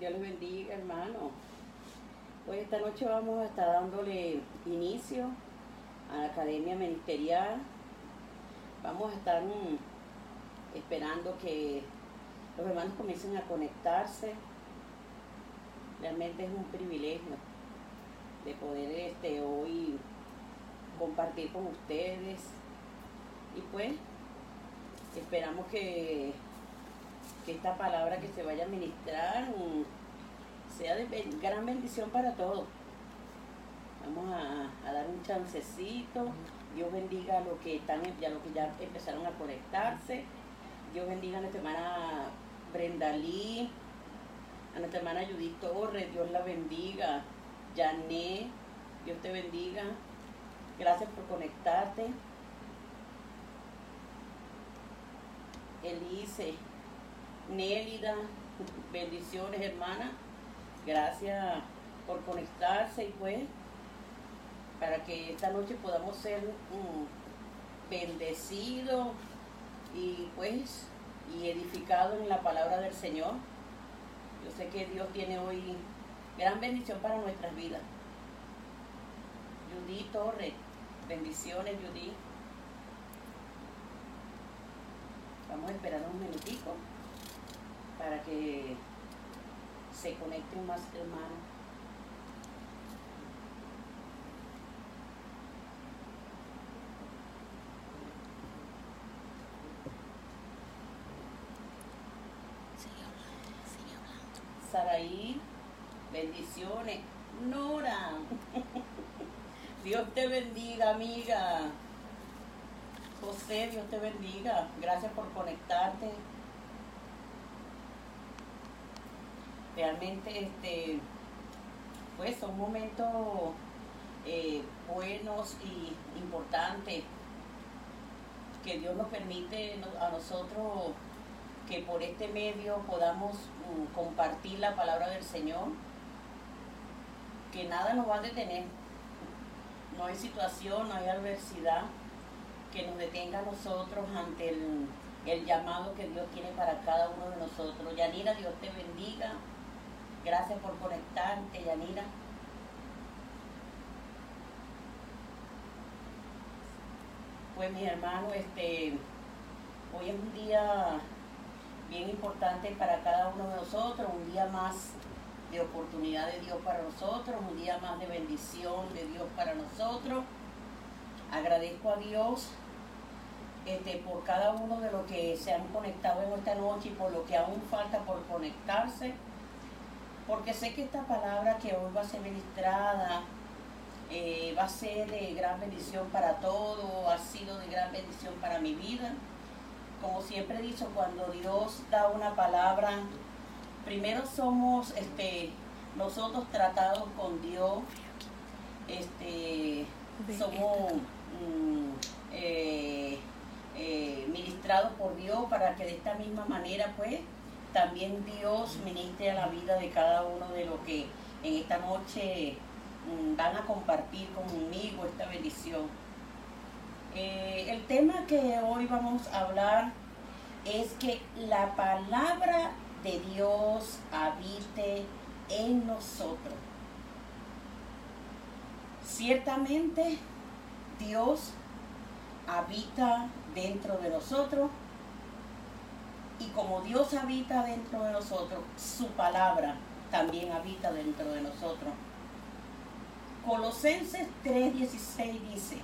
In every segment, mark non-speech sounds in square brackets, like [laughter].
Dios les bendiga, hermano. Hoy esta noche vamos a estar dándole inicio a la Academia Ministerial. Vamos a estar mm, esperando que los hermanos comiencen a conectarse. Realmente es un privilegio de poder este, hoy compartir con ustedes. Y pues esperamos que esta palabra que se vaya a ministrar mm, sea de gran bendición para todos. Vamos a, dar un chancecito. Dios bendiga a los que están ya los que ya empezaron a conectarse. Dios bendiga a nuestra hermana Brenda Lee, a nuestra hermana Judith Torres, Dios la bendiga. Jané, Dios te bendiga. Gracias por conectarte. Elise, Nélida, bendiciones hermana. Gracias por conectarse y pues para que esta noche podamos ser bendecidos y pues y edificados en la palabra del Señor. Yo sé que Dios tiene hoy gran bendición para nuestras vidas. Judy Torres, bendiciones Judy. Vamos a esperar un minutico para que se conecten más hermanos. Saraí, bendiciones. Nora, [laughs] Dios te bendiga, amiga. José, Dios te bendiga. Gracias por conectarte. Realmente este, pues son momentos eh, buenos y importantes que Dios nos permite a nosotros que por este medio podamos mm, compartir la palabra del Señor, que nada nos va a detener, no hay situación, no hay adversidad que nos detenga a nosotros ante el, el llamado que Dios tiene para cada uno de nosotros. Yanira, Dios te bendiga. Gracias por conectarte, Yanira. Pues mi hermano, este, hoy es un día bien importante para cada uno de nosotros, un día más de oportunidad de Dios para nosotros, un día más de bendición de Dios para nosotros. Agradezco a Dios este, por cada uno de los que se han conectado en esta noche y por lo que aún falta por conectarse porque sé que esta palabra que hoy va a ser ministrada eh, va a ser de gran bendición para todo, ha sido de gran bendición para mi vida. Como siempre he dicho, cuando Dios da una palabra, primero somos este, nosotros tratados con Dios, este, somos mm, eh, eh, ministrados por Dios para que de esta misma manera pues también Dios ministre a la vida de cada uno de los que en esta noche mm, van a compartir conmigo esta bendición. Eh, el tema que hoy vamos a hablar es que la palabra de Dios habite en nosotros. Ciertamente Dios habita dentro de nosotros y como Dios habita dentro de nosotros, su palabra también habita dentro de nosotros. Colosenses 3:16 dice,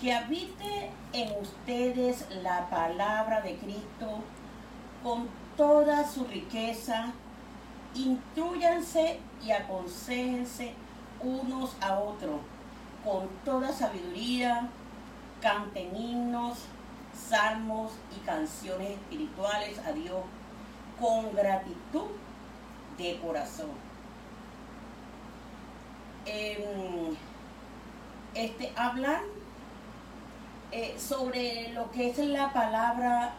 que habite en ustedes la palabra de Cristo con toda su riqueza, instruyanse y aconsejense unos a otros con toda sabiduría, canten himnos, salmos y canciones espirituales a Dios con gratitud de corazón. Em, este, hablar eh, sobre lo que es la palabra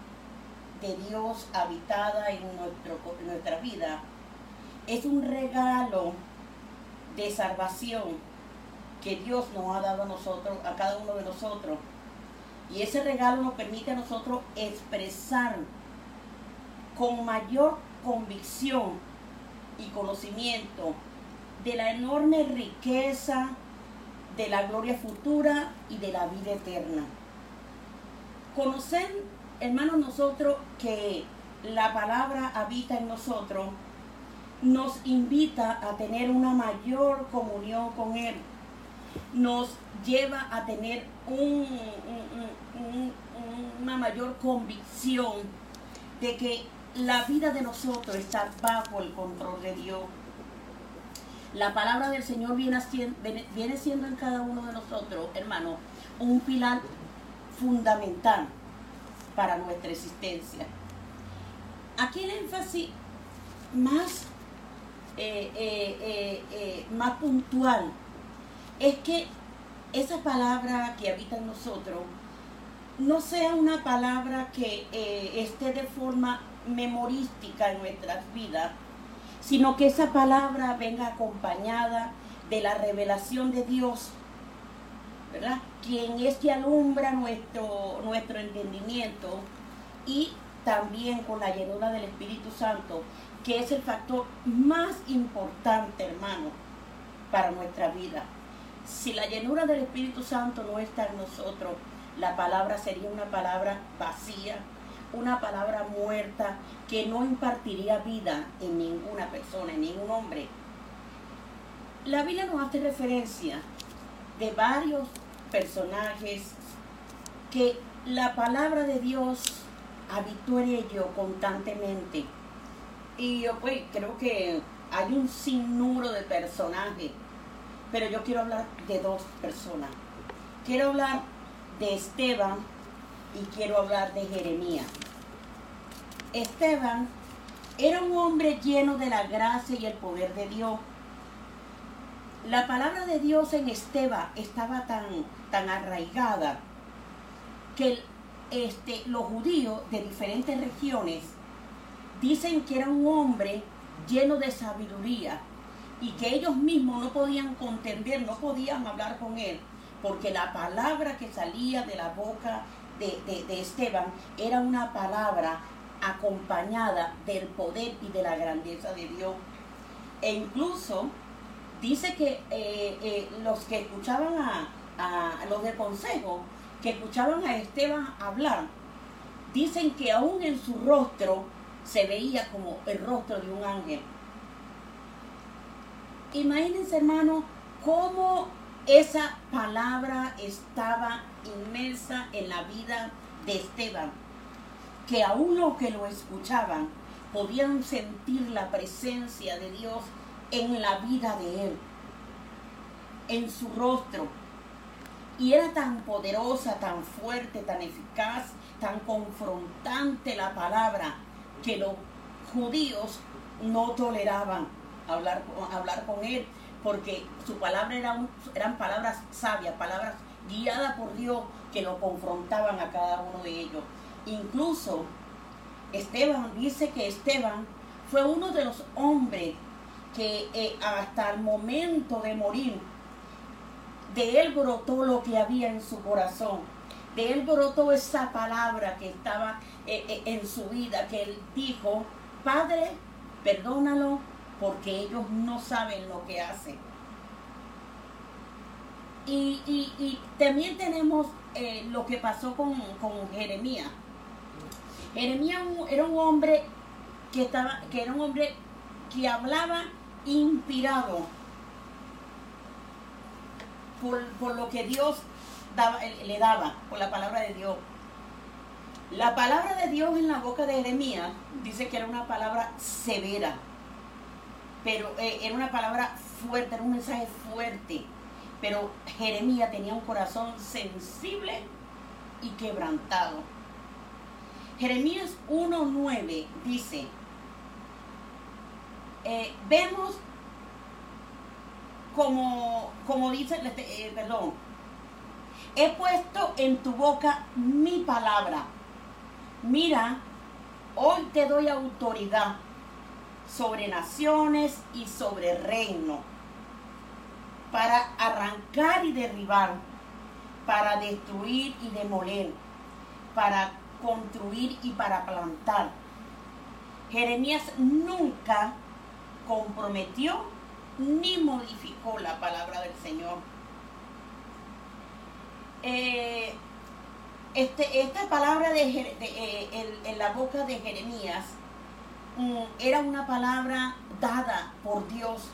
de Dios habitada en, nuestro, en nuestra vida es un regalo de salvación que Dios nos ha dado a nosotros, a cada uno de nosotros y ese regalo nos permite a nosotros expresar con mayor convicción y conocimiento de la enorme riqueza de la gloria futura y de la vida eterna. Conocer, hermanos, nosotros que la palabra habita en nosotros, nos invita a tener una mayor comunión con Él. Nos lleva a tener una mayor convicción de que la vida de nosotros está bajo el control de Dios. La palabra del Señor viene, siendo en cada uno de nosotros, hermano, un pilar fundamental para nuestra existencia. Aquí el énfasis más, eh, eh, eh, más puntual es que esa palabra que habita en nosotros no sea una palabra que esté de forma memorística en nuestras vidas, sino que esa palabra venga acompañada de la revelación de Dios, ¿verdad? Quien es que alumbra nuestro, nuestro entendimiento y también con la llenura del Espíritu Santo, que es el factor más importante, hermano, para nuestra vida. Si la llenura del Espíritu Santo no está en nosotros, la palabra sería una palabra vacía, una palabra muerta que no impartiría vida en ninguna persona, en ningún hombre. La Biblia nos hace referencia de varios personajes que la palabra de Dios habitó en constantemente. Y yo pues creo que hay un sinnúmero de personajes, pero yo quiero hablar de dos personas. Quiero hablar de Esteban y quiero hablar de Jeremías. Esteban era un hombre lleno de la gracia y el poder de Dios. La palabra de Dios en Esteban estaba tan, tan arraigada que este, los judíos de diferentes regiones dicen que era un hombre lleno de sabiduría y que ellos mismos no podían contender, no podían hablar con él, porque la palabra que salía de la boca de, Esteban era una palabra acompañada del poder y de la grandeza de Dios. E incluso dice que eh, eh, los que escuchaban a, los de consejo, que escuchaban a Esteban hablar, dicen que aún en su rostro se veía como el rostro de un ángel. Imagínense, hermano, cómo esa palabra estaba inmersa en la vida de Esteban, que aún los que lo escuchaban podían sentir la presencia de Dios en la vida de él, en su rostro. Y era tan poderosa, tan fuerte, tan eficaz, tan confrontante la palabra, que los judíos no toleraban hablar, hablar con él, porque su palabra era eran palabras sabias, palabras guiadas por Dios que lo confrontaban a cada uno de ellos. Incluso Esteban dice que Esteban fue uno de los hombres que eh, hasta el momento de morir, de él brotó lo que había en su corazón. De él brotó esa palabra que estaba eh, eh, en su vida, que él dijo, Padre, perdónalo porque ellos no saben lo que hacen. Y, también tenemos lo que pasó con, Jeremías. Jeremías era un hombre que estaba, que era un hombre que hablaba inspirado por, lo que Dios le daba, por la palabra de Dios. La palabra de Dios en la boca de Jeremías dice que era una palabra severa, pero eh, era una palabra fuerte, era un mensaje fuerte. Pero Jeremías tenía un corazón sensible y quebrantado. Jeremías 1.9 dice, eh, vemos como, como dice, eh, perdón, he puesto en tu boca mi palabra. Mira, hoy te doy autoridad sobre naciones y sobre reino, para arrancar y derribar, para destruir y demoler, para construir y para plantar. Jeremías nunca comprometió ni modificó la palabra del Señor. Eh, este, esta palabra de, eh, en, la boca de Jeremías era una palabra dada por Dios.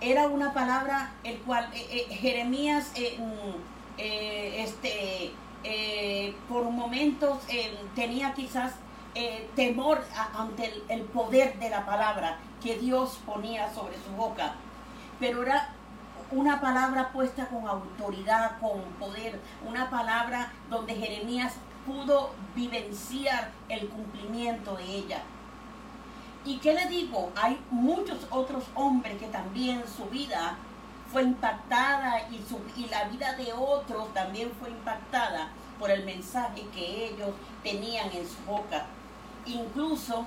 Era una palabra el cual eh, Jeremías mm, este, por momentos tenía quizás temor ante el poder de la palabra que Dios ponía sobre su boca. Pero era una palabra puesta con autoridad, con poder, una palabra donde Jeremías pudo vivenciar el cumplimiento de ella. ¿Y qué le digo? Hay muchos otros hombres que también su vida fue impactada y, su, y la vida de otros también fue impactada por el mensaje que ellos tenían en su boca. Incluso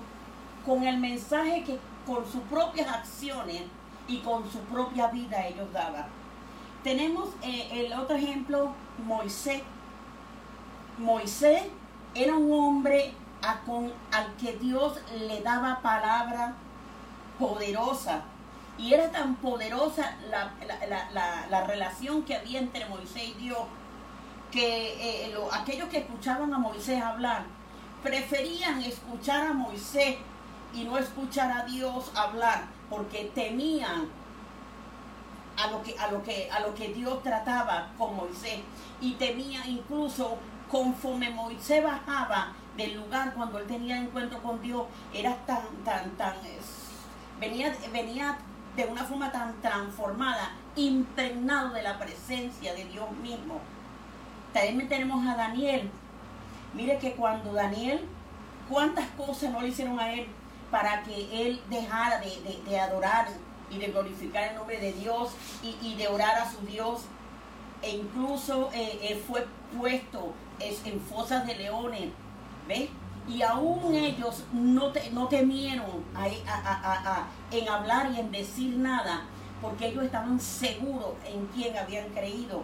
con el mensaje que con sus propias acciones y con su propia vida ellos daban. Tenemos eh, el otro ejemplo, Moisés. Moisés era un hombre al que Dios le daba palabra poderosa. Y era tan poderosa la, relación que había entre Moisés y Dios que eh, aquellos que escuchaban a Moisés hablar preferían escuchar a Moisés y no escuchar a Dios hablar porque temían a lo que a lo que a lo que Dios trataba con Moisés y temía incluso conforme Moisés bajaba del lugar cuando él tenía encuentro con Dios era tan tan tan venía venía de una forma tan transformada impregnado de la presencia de Dios mismo también tenemos a Daniel mire que cuando Daniel cuántas cosas no le hicieron a él para que él dejara de, adorar y de glorificar el nombre de Dios y, de orar a su Dios. E incluso eh, fue puesto en fosas de leones, Y aún ellos no, no temieron en hablar y en decir nada, porque ellos estaban seguros en quién habían creído.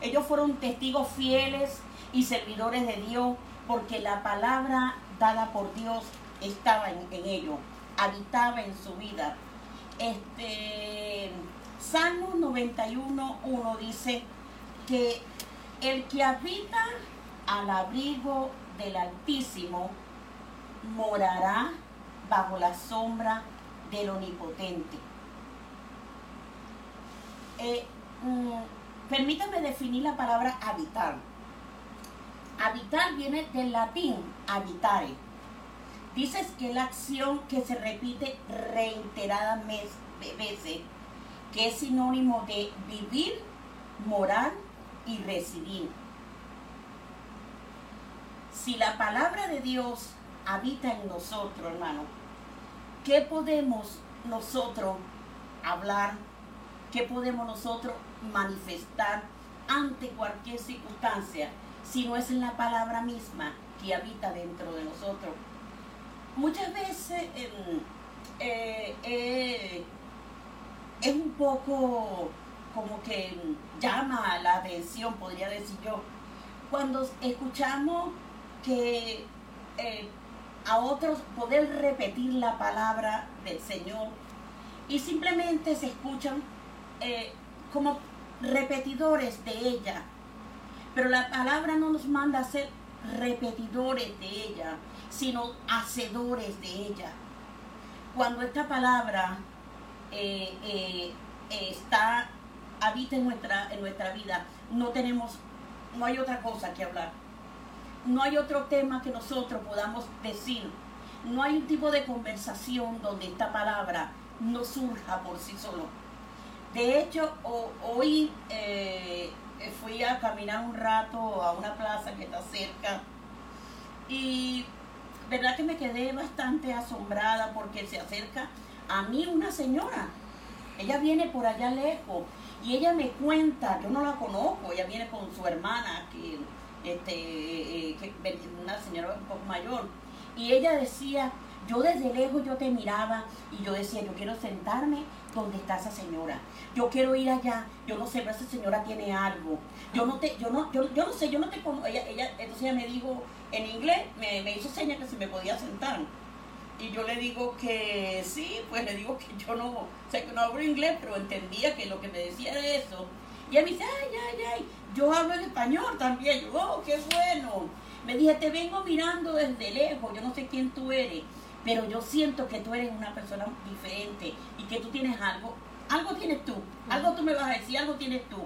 Ellos fueron testigos fieles y servidores de Dios, porque la palabra dada por Dios estaba en, ello, habitaba en su vida. Este, Salmo 91, 1 dice que el que habita al abrigo del Altísimo morará bajo la sombra del Omnipotente. Eh, mm, permítame definir la palabra habitar. Habitar viene del latín habitare Dices que la acción que se repite reiteradas veces, que es sinónimo de vivir, morar y residir. Si la palabra de Dios habita en nosotros, hermano, ¿qué podemos nosotros hablar? ¿Qué podemos nosotros manifestar ante cualquier circunstancia si no es en la palabra misma que habita dentro de nosotros? muchas veces em, eh, eh, es un poco como que llama la atención, podría decir yo, cuando escuchamos que eh, a otros poder repetir la palabra del Señor y simplemente se escuchan como repetidores de ella. Pero la palabra no nos manda a ser repetidores de ella, sino hacedores de ella. Cuando esta palabra eh, eh, está, habita en nuestra, en nuestra vida, no tenemos, no hay otra cosa que hablar. No hay otro tema que nosotros podamos decir. No hay un tipo de conversación donde esta palabra no surja por sí solo. De hecho, hoy eh, fui a caminar un rato a una plaza que está cerca y verdad que me quedé bastante asombrada porque se acerca a mí una señora. Ella viene por allá lejos y ella me cuenta, yo no la conozco, ella viene con su hermana, que, este, eh, que una señora mayor, y ella decía, yo desde lejos yo te miraba y yo decía, yo quiero sentarme donde está esa señora. Yo quiero ir allá. Yo no sé, pero esa señora tiene algo. Yo no te, yo no, yo, yo no sé, yo no te conozco. Ella, ella, entonces ella me dijo en inglés, me, me hizo señas que se me podía sentar. y yo le digo que sí, pues le digo que yo no, sé que no hablo inglés, pero entendía que lo que me decía era eso. Y él me dice, ay, ay, ay, yo hablo en español también. Yo, oh, qué bueno. Me dije, te vengo mirando desde lejos, yo no sé quién tú eres, pero yo siento que tú eres una persona diferente y que tú tienes algo. Algo tienes tú, algo tú me vas a decir, algo tienes tú.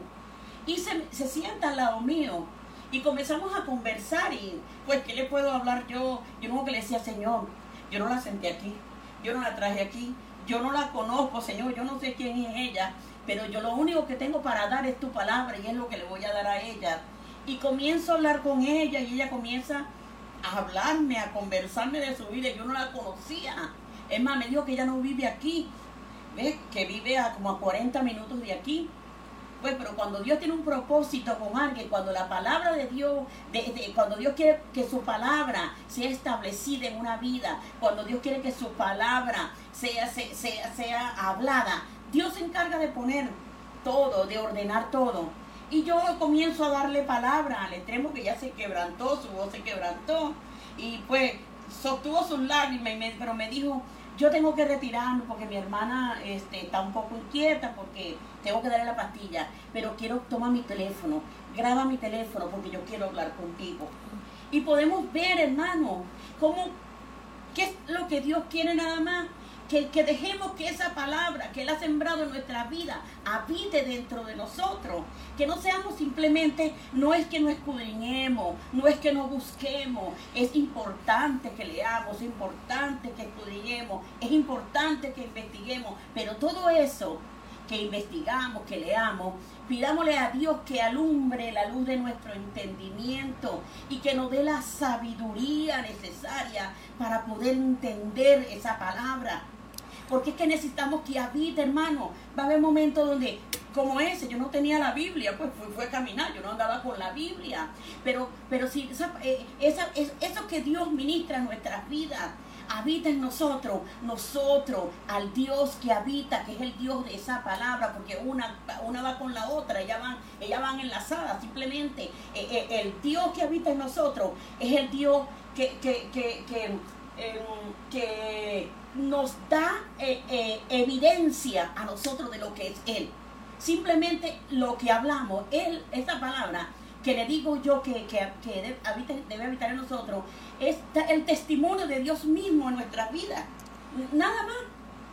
Y se, se sienta al lado mío y comenzamos a conversar y pues, ¿qué le puedo hablar yo? Yo no que le decía, Señor, yo no la senté aquí, yo no la traje aquí, yo no la conozco, Señor, yo no sé quién es ella, pero yo lo único que tengo para dar es tu palabra y es lo que le voy a dar a ella. Y comienzo a hablar con ella y ella comienza a hablarme, a conversarme de su vida. Yo no la conocía. Es más, me dijo que ella no vive aquí, ¿ves? Que vive a como a 40 minutos de aquí. Pues, pero cuando Dios tiene un propósito con alguien, cuando la palabra de Dios, cuando Dios quiere que su palabra sea establecida en una vida, cuando Dios quiere que su palabra sea, sea, sea hablada, Dios se encarga de poner todo, de ordenar todo. Y yo comienzo a darle palabra al extremo que ya se quebrantó, su voz se quebrantó. Y pues sostuvo sus lágrimas, pero me dijo, yo tengo que retirarme porque mi hermana este, está un poco inquieta porque tengo que darle la pastilla, pero quiero tomar mi teléfono, graba mi teléfono porque yo quiero hablar contigo. Y podemos ver, hermano, cómo, qué es lo que Dios quiere nada más que, dejemos que esa palabra que Él ha sembrado en nuestra vida habite dentro de nosotros. Que no seamos simplemente, no es que no escudriñemos, no es que no busquemos. Es importante que leamos, es importante que escudriñemos, es importante que investiguemos. Pero todo eso que investigamos, que leamos, pidámosle a Dios que alumbre la luz de nuestro entendimiento y que nos dé la sabiduría necesaria para poder entender esa palabra. Porque es que necesitamos que habite, hermano. Va a haber momentos donde, como ese, yo no tenía la Biblia, pues fue, a caminar, yo no andaba con la Biblia. Pero, pero si eh, eso que Dios ministra en nuestras vidas, habita en nosotros, nosotros, al Dios que habita, que es el Dios de esa palabra, porque una, una va con la otra, ellas van, ellas van enlazadas, simplemente eh, eh, el Dios que habita en nosotros es el Dios que, que, que, em, que nos da eh, eh, evidencia a nosotros de lo que es Él. Simplemente lo que hablamos, Él, esta palabra que le digo yo que, debe, habitar en nosotros, es el testimonio de Dios mismo en nuestras vidas. Nada más.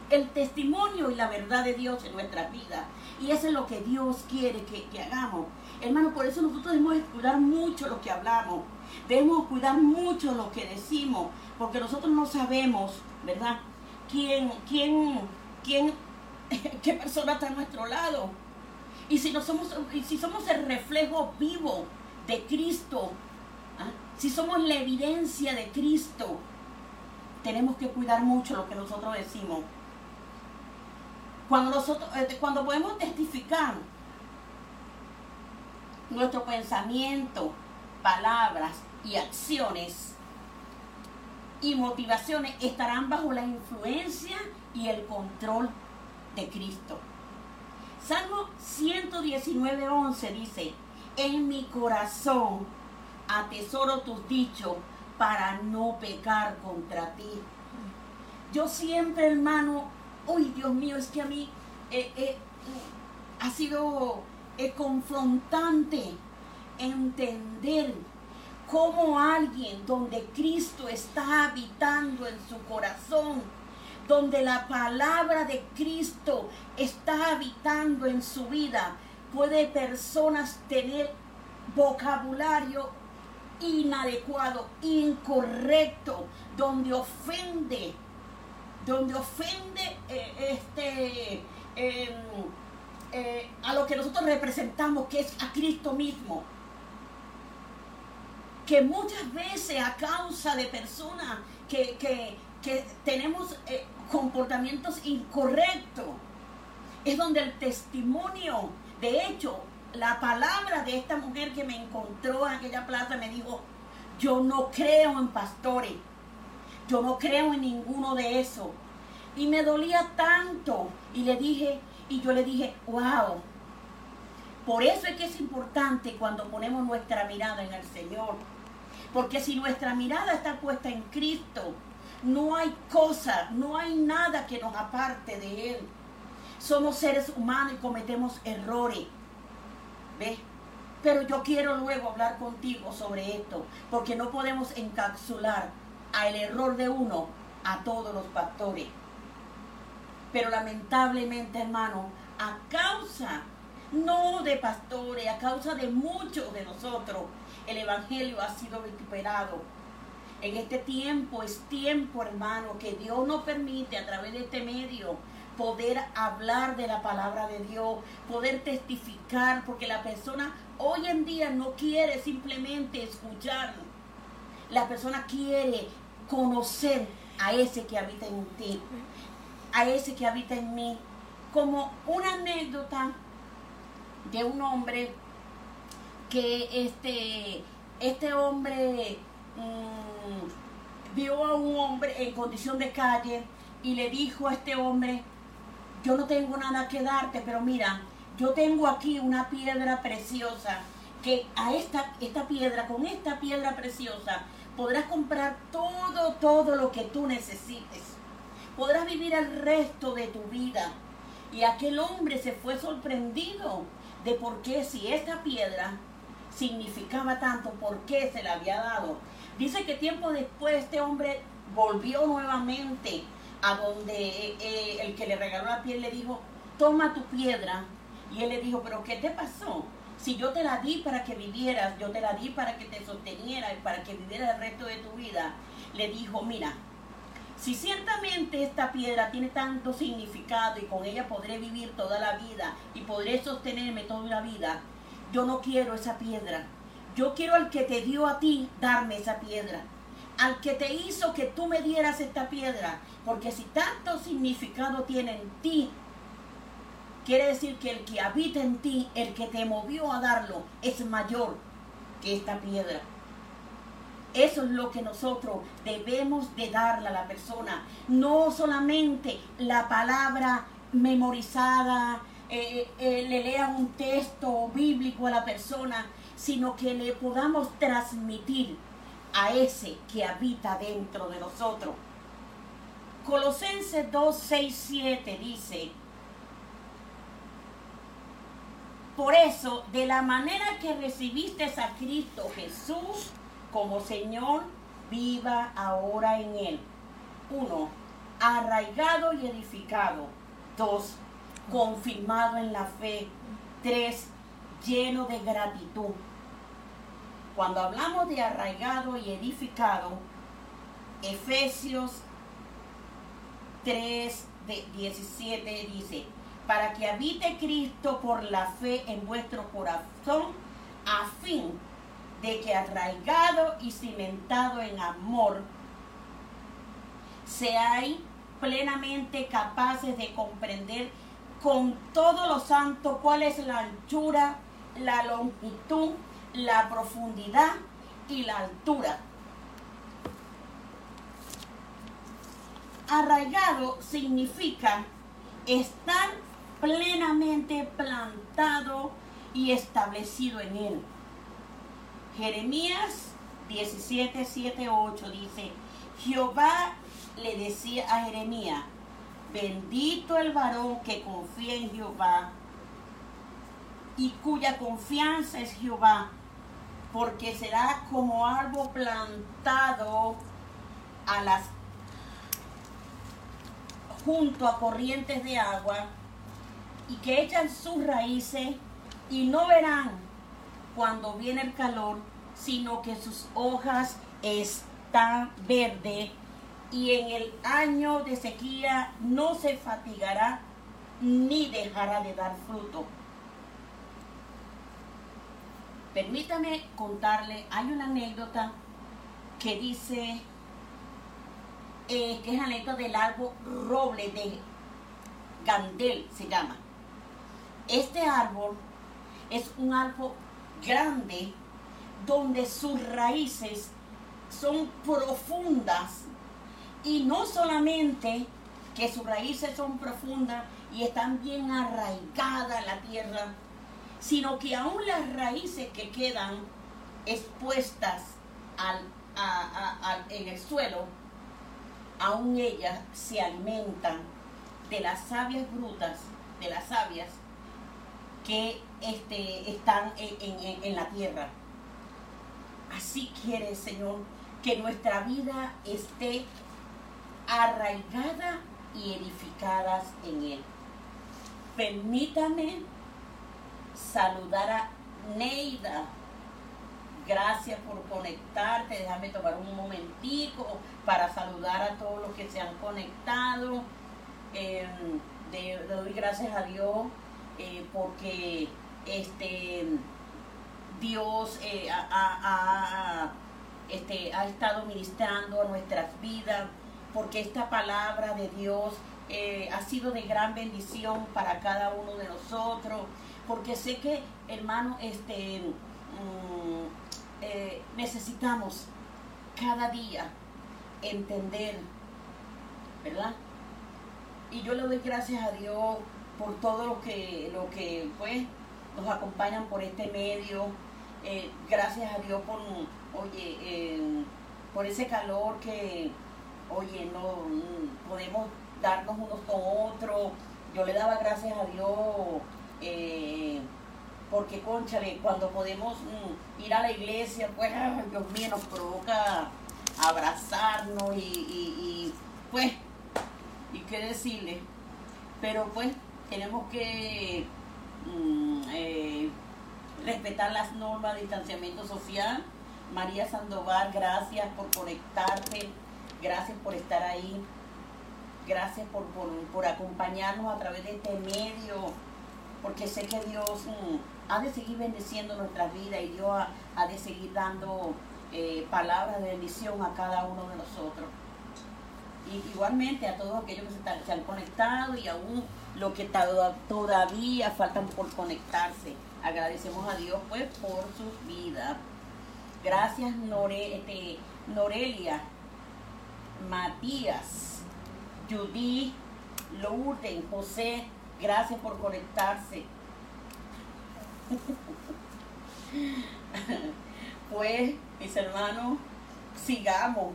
El testimonio y la verdad de Dios en nuestras vidas. Y eso es lo que Dios quiere que, que hagamos. Hermano, por eso nosotros debemos cuidar mucho lo que hablamos. Debemos cuidar mucho lo que decimos. Porque nosotros no sabemos, ¿verdad? quién, quién, quién, [laughs] qué persona está a nuestro lado. Y si, somos el reflejo vivo de Cristo, ¿ah? si somos la evidencia de Cristo, tenemos que cuidar mucho lo que nosotros decimos. Cuando, nosotros, eh, cuando podemos testificar nuestro pensamiento, palabras y acciones, y motivaciones estarán bajo la influencia y el control de Cristo. Salmo 119.11 dice, en mi corazón atesoro tus dichos para no pecar contra ti. Yo siempre, hermano, uy, Dios mío, es que a mí eh, eh, ha sido eh, confrontante entender como alguien donde Cristo está habitando en su corazón, donde la palabra de Cristo está habitando en su vida, puede personas tener vocabulario inadecuado, incorrecto, donde ofende, donde ofende eh, este, em, eh, a lo que nosotros representamos, que es a Cristo mismo que muchas veces a causa de personas que, tenemos eh, comportamientos incorrectos, es donde el testimonio, de hecho, la palabra de esta mujer que me encontró en aquella plaza me dijo, yo no creo en pastores, yo no creo en ninguno de esos. Y me dolía tanto. Y le dije, y yo le dije, wow. Por eso es que es importante cuando ponemos nuestra mirada en el Señor porque si nuestra mirada está puesta en Cristo, No hay cosa, no hay nada que nos aparte de Él. Somos seres humanos y cometemos errores. ¿Ves? Pero yo quiero luego hablar contigo sobre esto, porque no podemos encapsular al error de uno a todos los pastores. Pero lamentablemente, hermano, a causa no de pastores, a causa de muchos de nosotros, el Evangelio ha sido vituperado. En este tiempo es tiempo, hermano, que Dios nos permite a través de este medio poder hablar de la palabra de Dios, poder testificar, porque la persona hoy en día no quiere simplemente escuchar, la persona quiere conocer a ese que habita en ti, a ese que habita en mí. Como una anécdota de un hombre que este, este hombre mm, vio a un hombre en condición de calle y le dijo a este hombre, yo no tengo nada que darte, pero mira, yo tengo aquí una piedra preciosa, que a esta, esta piedra, con esta piedra preciosa, podrás comprar todo, todo lo que tú necesites. Podrás vivir el resto de tu vida. Y aquel hombre se fue sorprendido de por qué si esta piedra significaba tanto, por qué se la había dado. Dice que tiempo después este hombre volvió nuevamente a donde eh, eh, el que le regaló la piel le dijo, toma tu piedra. Y él le dijo, pero ¿qué te pasó? Si yo te la di para que vivieras, yo te la di para que te sosteniera y para que vivieras el resto de tu vida, le dijo, mira, si ciertamente esta piedra tiene tanto significado y con ella podré vivir toda la vida y podré sostenerme toda la vida, yo no quiero esa piedra. Yo quiero al que te dio a ti darme esa piedra. Al que te hizo que tú me dieras esta piedra. Porque si tanto significado tiene en ti, quiere decir que el que habita en ti, el que te movió a darlo, es mayor que esta piedra. Eso es lo que nosotros debemos de darle a la persona. No solamente la palabra memorizada, eh, eh, le lean un texto bíblico a la persona, sino que le podamos transmitir a ese que habita dentro de nosotros. Colosenses 2, 6, 7 dice, por eso, de la manera que recibiste a Cristo Jesús, como Señor, viva ahora en Él. Uno, arraigado y edificado. Dos, confirmado en la fe. Tres, lleno de gratitud. Cuando hablamos de arraigado y edificado, Efesios 3, 17 dice, para que habite Cristo por la fe en vuestro corazón, a fin de que arraigado y cimentado en amor, seáis plenamente capaces de comprender con todos los santos cuál es la anchura, la longitud, la profundidad y la altura. Arraigado significa estar plenamente plantado y establecido en él. Jeremías 17, 7, 8 dice, Jehová le decía a Jeremías, bendito el varón que confía en Jehová y cuya confianza es Jehová, porque será como árbol plantado a las junto a corrientes de agua y que echan sus raíces y no verán cuando viene el calor, sino que sus hojas están verdes y en el año de sequía no se fatigará ni dejará de dar fruto. Permítame contarle, hay una anécdota que dice, eh, que es anécdota del árbol roble de Gandel, se llama. Este árbol es un árbol grande donde sus raíces son profundas y no solamente que sus raíces son profundas y están bien arraigadas en la tierra, sino que aún las raíces que quedan expuestas en el suelo aún ellas se alimentan de las sabias brutas, de las sabias que este, están en, la tierra. Así quiere, Señor, que nuestra vida esté arraigada y edificadas en Él. Permítame saludar a Neida. Gracias por conectarte. Déjame tomar un momentico para saludar a todos los que se han conectado. Eh, le doy gracias a Dios eh, porque este Dios eh, este, ha estado ministrando a nuestras vidas, porque esta palabra de Dios eh, ha sido de gran bendición para cada uno de nosotros, porque sé que, hermano, este, mm, necesitamos cada día entender, ¿verdad? Y yo le doy gracias a Dios por todo lo que, lo que pues, nos acompañan por este medio. Eh, gracias a Dios por, oye, eh, por ese calor que, oye, no podemos darnos unos con otros. Yo le daba gracias a Dios eh, porque, conchale, cuando podemos mm, ir a la iglesia, pues, Dios mío, nos provoca abrazarnos y, y pues, y qué decirle. Pero pues tenemos que mm, eh, respetar las normas de distanciamiento social. María Sandoval, gracias por conectarte, gracias por estar ahí, gracias por, acompañarnos a través de este medio, porque sé que Dios mm, ha de seguir bendeciendo nuestras vidas y Dios ha, de seguir dando eh, palabras de bendición a cada uno de nosotros. Y igualmente a todos aquellos que se, han conectado y aún lo que todavía faltan por conectarse. Agradecemos a Dios pues por sus vidas. Gracias Nore, este, Norelia, Matías, Judy, Lourdes, José, gracias por conectarse. [laughs] pues, mis hermanos, sigamos,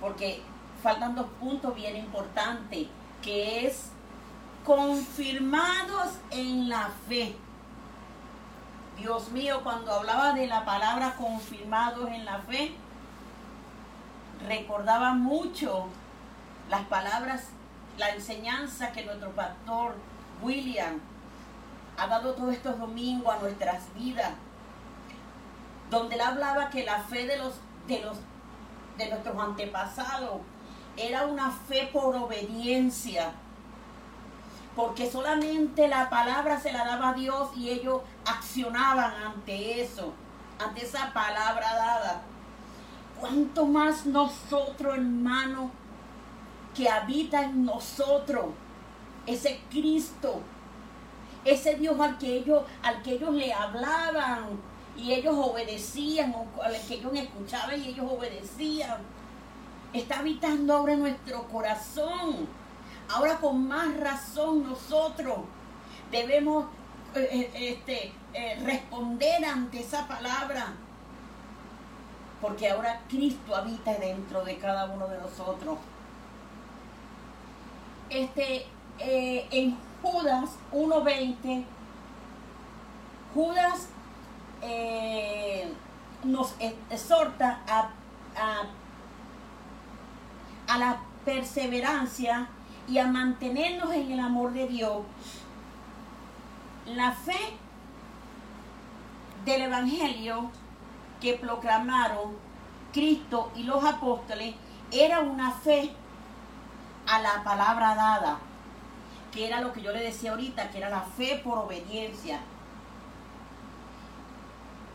porque faltan dos puntos bien importantes, que es confirmados en la fe. Dios mío, cuando hablaba de la palabra confirmados en la fe, recordaba mucho las palabras, la enseñanza que nuestro pastor William ha dado todos estos domingos a nuestras vidas, donde él hablaba que la fe de los de los de nuestros antepasados era una fe por obediencia porque solamente la palabra se la daba a Dios y ellos accionaban ante eso, ante esa palabra dada. ¿Cuánto más nosotros, hermano, que habita en nosotros, ese Cristo, ese Dios al que ellos, al que ellos le hablaban y ellos obedecían, al que ellos escuchaban y ellos obedecían, está habitando ahora en nuestro corazón Ahora con más razón nosotros debemos eh, eh, este, eh, responder ante esa palabra. Porque ahora Cristo habita dentro de cada uno de nosotros. Este, en Judas 1.20, Judas nos exhorta a, a la perseverancia y a mantenernos en el amor de Dios. La fe del Evangelio que proclamaron Cristo y los apóstoles era una fe a la palabra dada, que era lo que yo le decía ahorita, que era la fe por obediencia.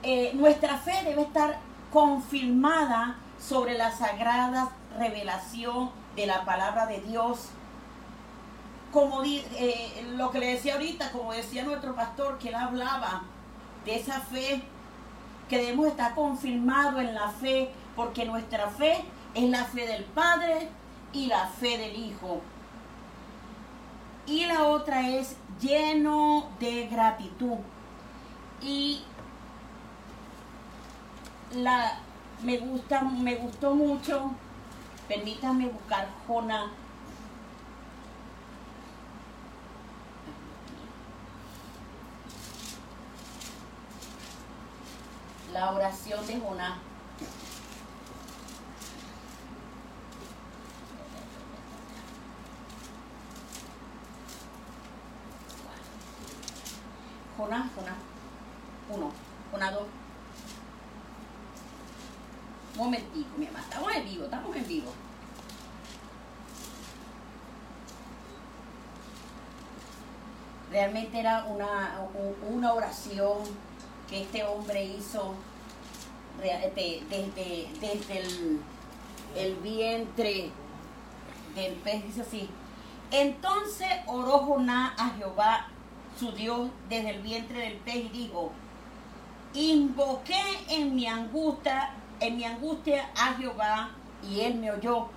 Eh, nuestra fe debe estar confirmada sobre la sagrada revelación de la palabra de Dios como eh, lo que le decía ahorita, como decía nuestro pastor, que él hablaba de esa fe, que debemos estar confirmados en la fe, porque nuestra fe es la fe del Padre y la fe del Hijo. Y la otra es lleno de gratitud. Y la me gusta, me gustó mucho Permítame buscar Jonás. La oración de Jonás. Jonás, Jonás. Uno, Jonás dos. Un momentico, mi mamá. Estamos en vivo, estamos en vivo. Realmente era una, una oración que este hombre hizo desde, el, vientre del pez. Dice así. Entonces oró Jonás a Jehová su Dios desde el vientre del pez y dijo, invoqué en mi angustia, en mi angustia a Jehová y él me oyó.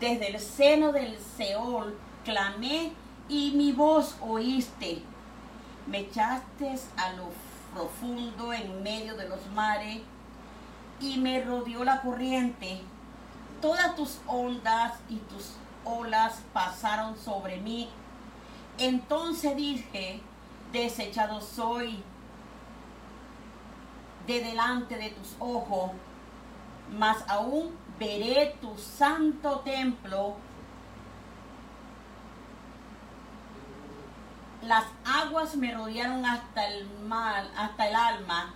Desde el seno del Seol clamé y mi voz oíste. Me echaste a lo profundo en medio de los mares y me rodeó la corriente. Todas tus ondas y tus olas pasaron sobre mí entonces dije, desechado soy de delante de tus ojos, mas aún veré tu santo templo. Las aguas me rodearon hasta el mal, hasta el alma.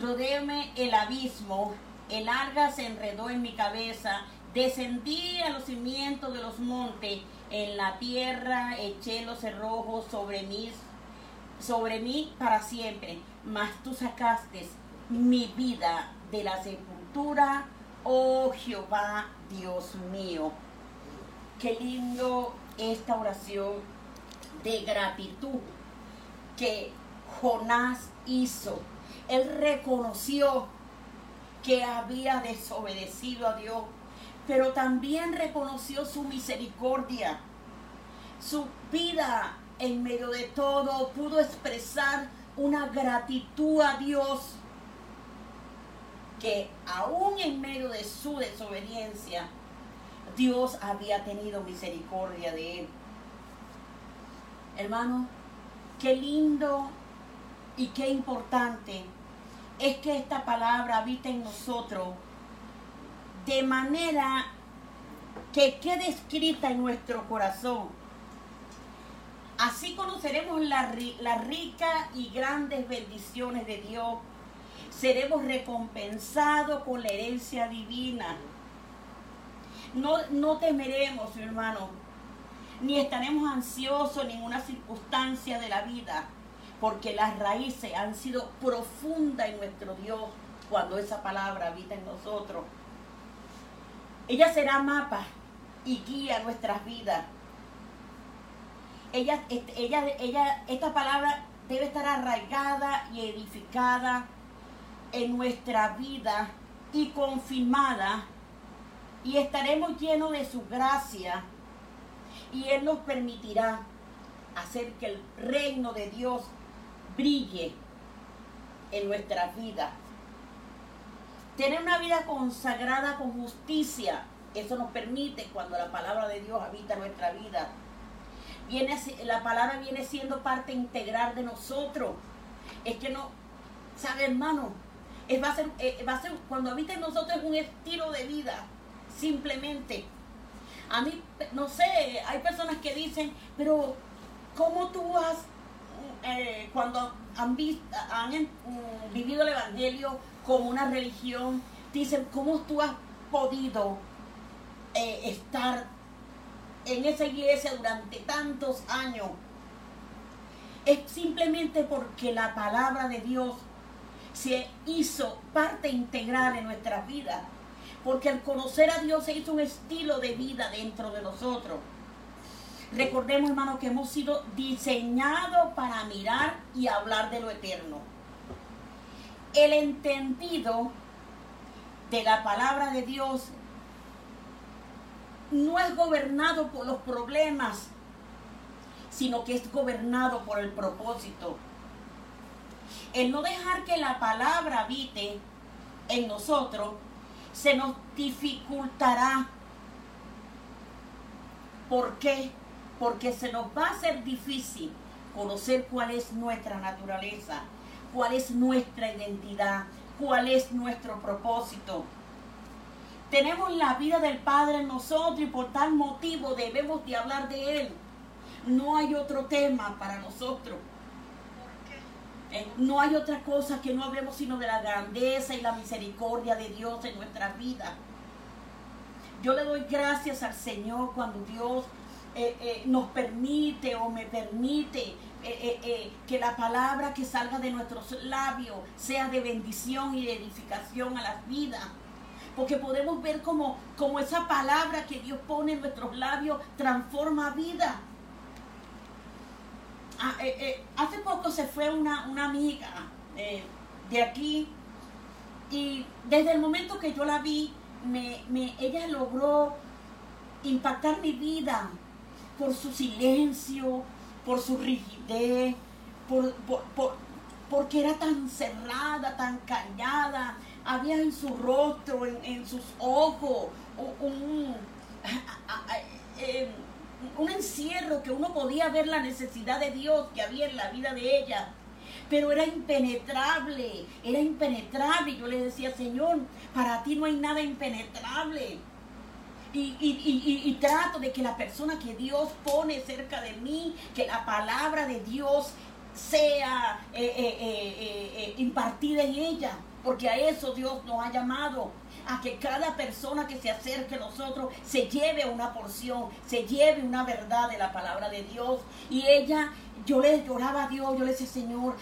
Rodéme el abismo, el alga se enredó en mi cabeza, descendí a los cimientos de los montes en la tierra eché los cerrojos sobre mí, sobre mí para siempre, mas tú sacaste mi vida de la sepultura, oh Jehová, Dios mío. Qué lindo esta oración de gratitud que Jonás hizo. Él reconoció que había desobedecido a Dios pero también reconoció su misericordia. Su vida en medio de todo pudo expresar una gratitud a Dios que aún en medio de su desobediencia, Dios había tenido misericordia de él. Hermano, qué lindo y qué importante es que esta palabra habita en nosotros de manera que quede escrita en nuestro corazón. Así conoceremos la, la rica y grandes bendiciones de Dios. Seremos recompensados con la herencia divina. No, no temeremos, hermano, ni estaremos ansiosos en ninguna circunstancia de la vida, porque las raíces han sido profundas en nuestro Dios cuando esa palabra habita en nosotros. Ella será mapa y guía nuestras vidas. Ella, este, ella, ella, esta palabra debe estar arraigada y edificada en nuestra vida y confirmada y estaremos llenos de su gracia y Él nos permitirá hacer que el reino de Dios brille en nuestras vidas. Tener una vida consagrada con justicia, eso nos permite cuando la palabra de Dios habita nuestra vida. Viene, la palabra viene siendo parte integral de nosotros. Es que no, ¿sabe hermano? Es, va, a ser, eh, va a ser, cuando habita en nosotros es un estilo de vida, simplemente. A mí, no sé, hay personas que dicen, pero ¿cómo tú has, eh, cuando han, mm, vivido el Evangelio, como una religión. Dicen, ¿cómo tú has podido eh, estar en esa iglesia durante tantos años? Es simplemente porque la palabra de Dios se hizo parte integral en nuestras vidas. Porque al conocer a Dios se hizo un estilo de vida dentro de nosotros. Recordemos, hermanos, que hemos sido diseñados para mirar y hablar de lo eterno el entendido de la palabra de Dios no es gobernado por los problemas, sino que es gobernado por el propósito. El no dejar que la palabra habite en nosotros se nos dificultará. ¿Por qué? Porque se nos va a hacer difícil conocer cuál es nuestra naturaleza, cuál es nuestra identidad, cuál es nuestro propósito. Tenemos la vida del Padre en nosotros y por tal motivo debemos de hablar de Él. No hay otro tema para nosotros. Eh, no hay otra cosa que no hablemos sino de la grandeza y la misericordia de Dios en nuestra vida. Yo le doy gracias al Señor cuando Dios eh, eh, nos permite o me permite que la palabra que salga de nuestros labios sea de bendición y de edificación a las vidas. Porque podemos ver como, como esa palabra que Dios pone en nuestros labios transforma vida. Ah, eh, eh, hace poco se fue una, amiga eh, de aquí y desde el momento que yo la vi, me, ella logró impactar mi vida por su silencio, por su rigidez, por, porque era tan cerrada, tan callada. Había en su rostro, en, sus ojos, un, [laughs] un encierro que uno podía ver la necesidad de Dios que había en la vida de ella. Pero era impenetrable, era impenetrable. Y yo le decía, Señor, para ti no hay nada impenetrable. Y, y, trato de que la persona que Dios pone cerca de mí, que la palabra de Dios sea eh, eh, eh, impartida en ella, porque a eso Dios nos ha llamado, a que cada persona que se acerque a nosotros se lleve una porción, se lleve una verdad de la palabra de Dios. Y ella, yo le lloraba a Dios, yo le decía, Señor,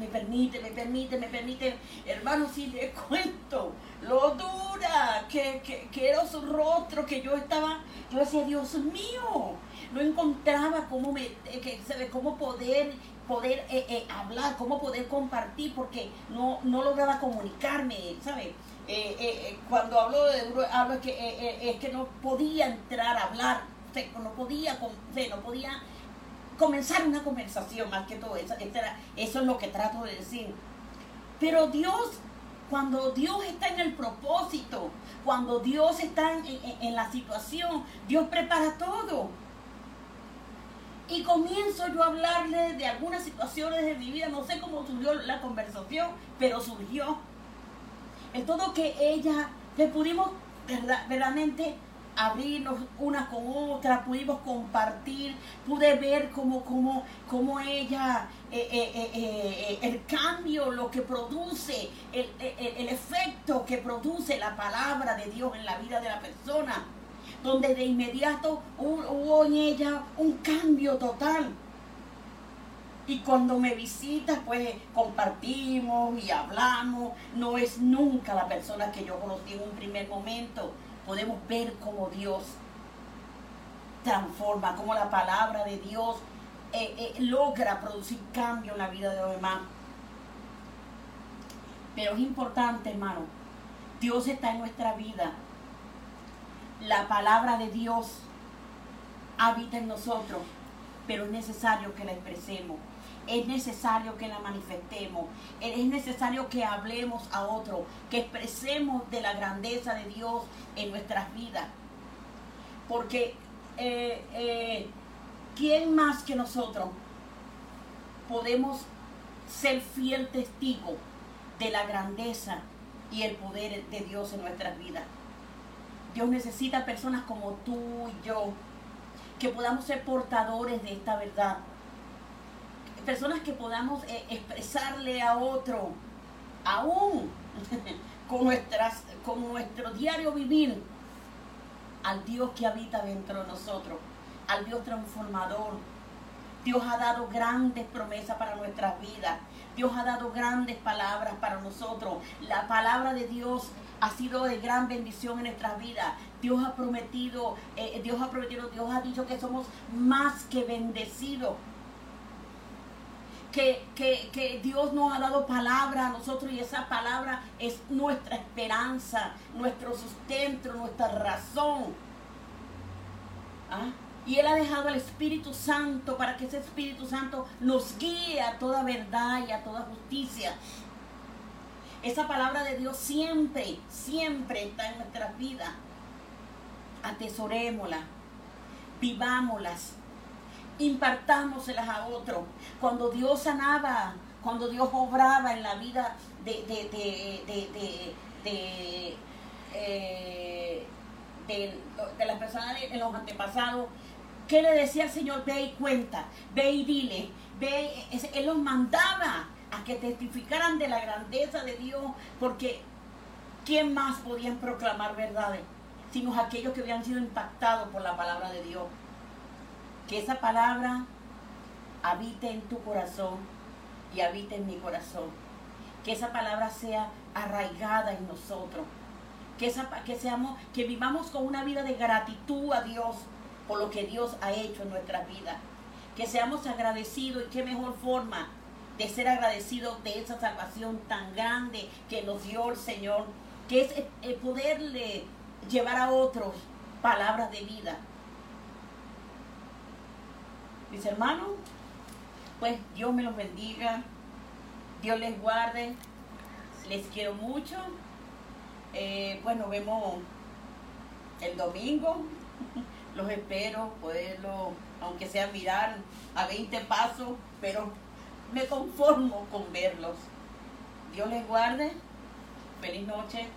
me permite, me permite, me permite. Hermano, si le [laughs] cuento lo dura que, que, era su rostro, que yo estaba, yo decía, Dios mío, no encontraba cómo, me, que, cómo poder poder eh, eh, hablar, cómo poder compartir, porque no, no lograba comunicarme, ¿sabes? Eh, cuando hablo de duro, hablo que, eh, es que no podía entrar a hablar, no podía, no podía comenzar una conversación más que todo eso, eso es lo que trato de decir. Pero Dios, cuando Dios está en el propósito, cuando Dios está en la situación, Dios prepara todo. Y comienzo yo a hablarle de algunas situaciones de mi vida, no sé cómo surgió la conversación, pero surgió. En todo que ella, le pudimos verdaderamente abrirnos una con otra, pudimos compartir, pude ver cómo, cómo, cómo ella, eh, eh, eh, el cambio, lo que produce, el, el, efecto que produce la palabra de Dios en la vida de la persona, donde de inmediato hubo en ella un cambio total. Y cuando me visitas, pues compartimos y hablamos. No es nunca la persona que yo conocí en un primer momento. Podemos ver cómo Dios transforma, cómo la palabra de Dios eh, eh, logra producir cambio en la vida de los demás. Pero es importante, hermano. Dios está en nuestra vida. La palabra de Dios habita en nosotros, pero es necesario que la expresemos es necesario que la manifestemos, es necesario que hablemos a otro, que expresemos de la grandeza de Dios en nuestras vidas. Porque eh, eh, ¿quién más que nosotros podemos ser fiel testigo de la grandeza y el poder de Dios en nuestras vidas? Dios necesita personas como tú y yo, que podamos ser portadores de esta verdad personas que podamos eh, expresarle a otro, aún [laughs] con, nuestras, con nuestro diario vivir, al Dios que habita dentro de nosotros, al Dios transformador. Dios ha dado grandes promesas para nuestras vidas. Dios ha dado grandes palabras para nosotros. La palabra de Dios ha sido de gran bendición en nuestras vidas. Dios ha prometido, eh, Dios ha prometido, Dios ha dicho que somos más que bendecidos que, Dios nos ha dado palabra a nosotros y esa palabra es nuestra esperanza, nuestro sustento, nuestra razón. ¿Ah? Y Él ha dejado al Espíritu Santo para que ese Espíritu Santo nos guíe a toda verdad y a toda justicia. Esa palabra de Dios siempre, siempre está en nuestras vidas. Atesorémosla, vivámoslas, impartámoselas a otros. Cuando Dios sanaba, cuando Dios obraba en la vida de, de, de, de, eh, de, las personas en los antepasados, ¿qué le decía el Señor? Ve y cuenta, ve y dile, ve, Él los mandaba a que testificaran de la grandeza de Dios, porque ¿quién más podían proclamar verdades? Sino aquellos que habían sido impactados por la palabra de Dios. Que esa palabra habite en tu corazón y habite en mi corazón. Que esa palabra sea arraigada en nosotros. Que, esa, que, seamos, que vivamos con una vida de gratitud a Dios por lo que Dios ha hecho en nuestra vida. Que seamos agradecidos y qué mejor forma de ser agradecidos de esa salvación tan grande que nos dio el Señor, que es el poderle llevar a otros palabras de vida. Mis hermanos, pues Dios me los bendiga, Dios les guarde, les quiero mucho. Eh, pues nos vemos el domingo, [laughs] los espero poderlo, aunque sea mirar a 20 pasos, pero me conformo con verlos. Dios les guarde. Feliz noche.